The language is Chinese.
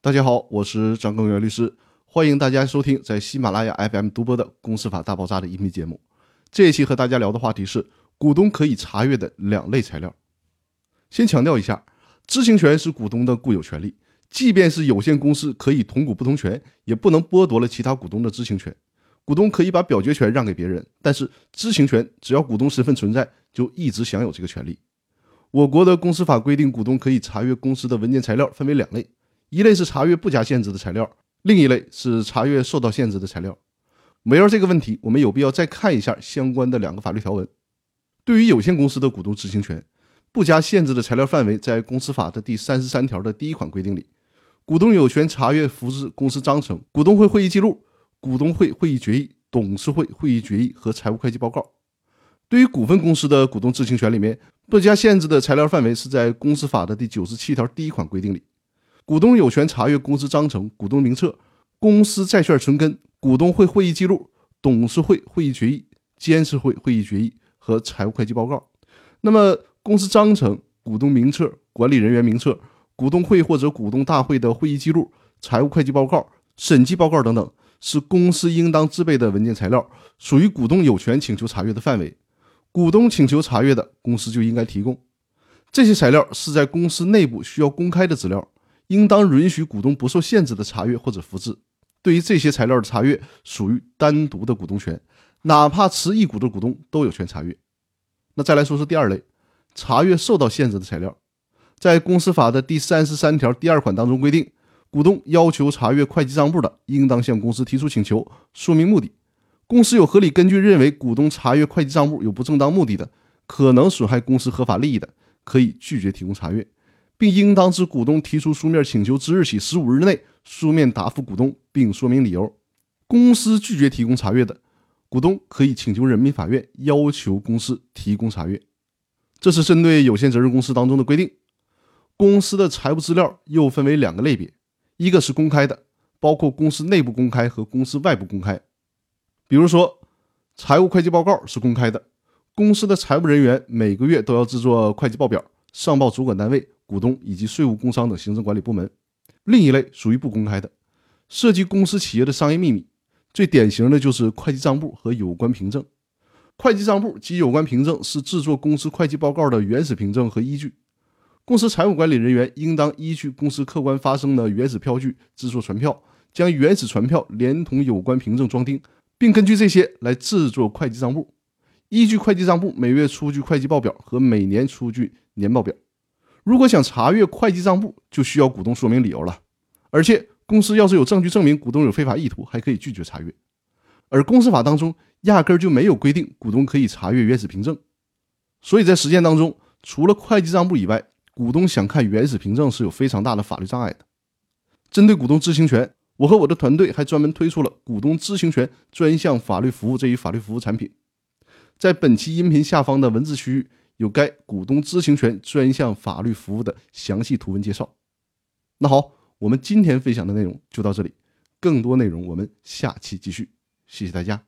大家好，我是张根源律师，欢迎大家收听在喜马拉雅 FM 独播的《公司法大爆炸》的音频节目。这一期和大家聊的话题是股东可以查阅的两类材料。先强调一下，知情权是股东的固有权利，即便是有限公司可以同股不同权，也不能剥夺了其他股东的知情权。股东可以把表决权让给别人，但是知情权只要股东身份存在，就一直享有这个权利。我国的公司法规定，股东可以查阅公司的文件材料分为两类。一类是查阅不加限制的材料，另一类是查阅受到限制的材料。围绕这个问题，我们有必要再看一下相关的两个法律条文。对于有限公司的股东知情权，不加限制的材料范围在公司法的第三十三条的第一款规定里，股东有权查阅复制公司章程、股东会会议记录、股东会会议决议、董事会会议决议和财务会计报告。对于股份公司的股东知情权里面，不加限制的材料范围是在公司法的第九十七条第一款规定里。股东有权查阅公司章程、股东名册、公司债券存根、股东会会议记录、董事会会议决议、监事会会议决议和财务会计报告。那么，公司章程、股东名册、管理人员名册、股东会或者股东大会的会议记录、财务会计报告、审计报告等等，是公司应当自备的文件材料，属于股东有权请求查阅的范围。股东请求查阅的，公司就应该提供。这些材料是在公司内部需要公开的资料。应当允许股东不受限制的查阅或者复制。对于这些材料的查阅，属于单独的股东权，哪怕持一股的股东都有权查阅。那再来说说第二类，查阅受到限制的材料。在公司法的第三十三条第二款当中规定，股东要求查阅会计账簿的，应当向公司提出请求，说明目的。公司有合理根据认为股东查阅会计账簿有不正当目的的，可能损害公司合法利益的，可以拒绝提供查阅。并应当自股东提出书面请求之日起十五日内书面答复股东，并说明理由。公司拒绝提供查阅的，股东可以请求人民法院要求公司提供查阅。这是针对有限责任公司当中的规定。公司的财务资料又分为两个类别，一个是公开的，包括公司内部公开和公司外部公开。比如说，财务会计报告是公开的，公司的财务人员每个月都要制作会计报表，上报主管单位。股东以及税务、工商等行政管理部门，另一类属于不公开的，涉及公司企业的商业秘密。最典型的就是会计账簿和有关凭证。会计账簿及有关凭证是制作公司会计报告的原始凭证和依据。公司财务管理人员应当依据公司客观发生的原始票据制作传票，将原始传票连同有关凭证装订，并根据这些来制作会计账簿。依据会计账簿每月出具会计报表和每年出具年报表。如果想查阅会计账簿，就需要股东说明理由了。而且，公司要是有证据证明股东有非法意图，还可以拒绝查阅。而公司法当中压根就没有规定股东可以查阅原始凭证，所以在实践当中，除了会计账簿以外，股东想看原始凭证是有非常大的法律障碍的。针对股东知情权，我和我的团队还专门推出了股东知情权专项法律服务这一法律服务产品，在本期音频下方的文字区域。有该股东知情权专项法律服务的详细图文介绍。那好，我们今天分享的内容就到这里，更多内容我们下期继续。谢谢大家。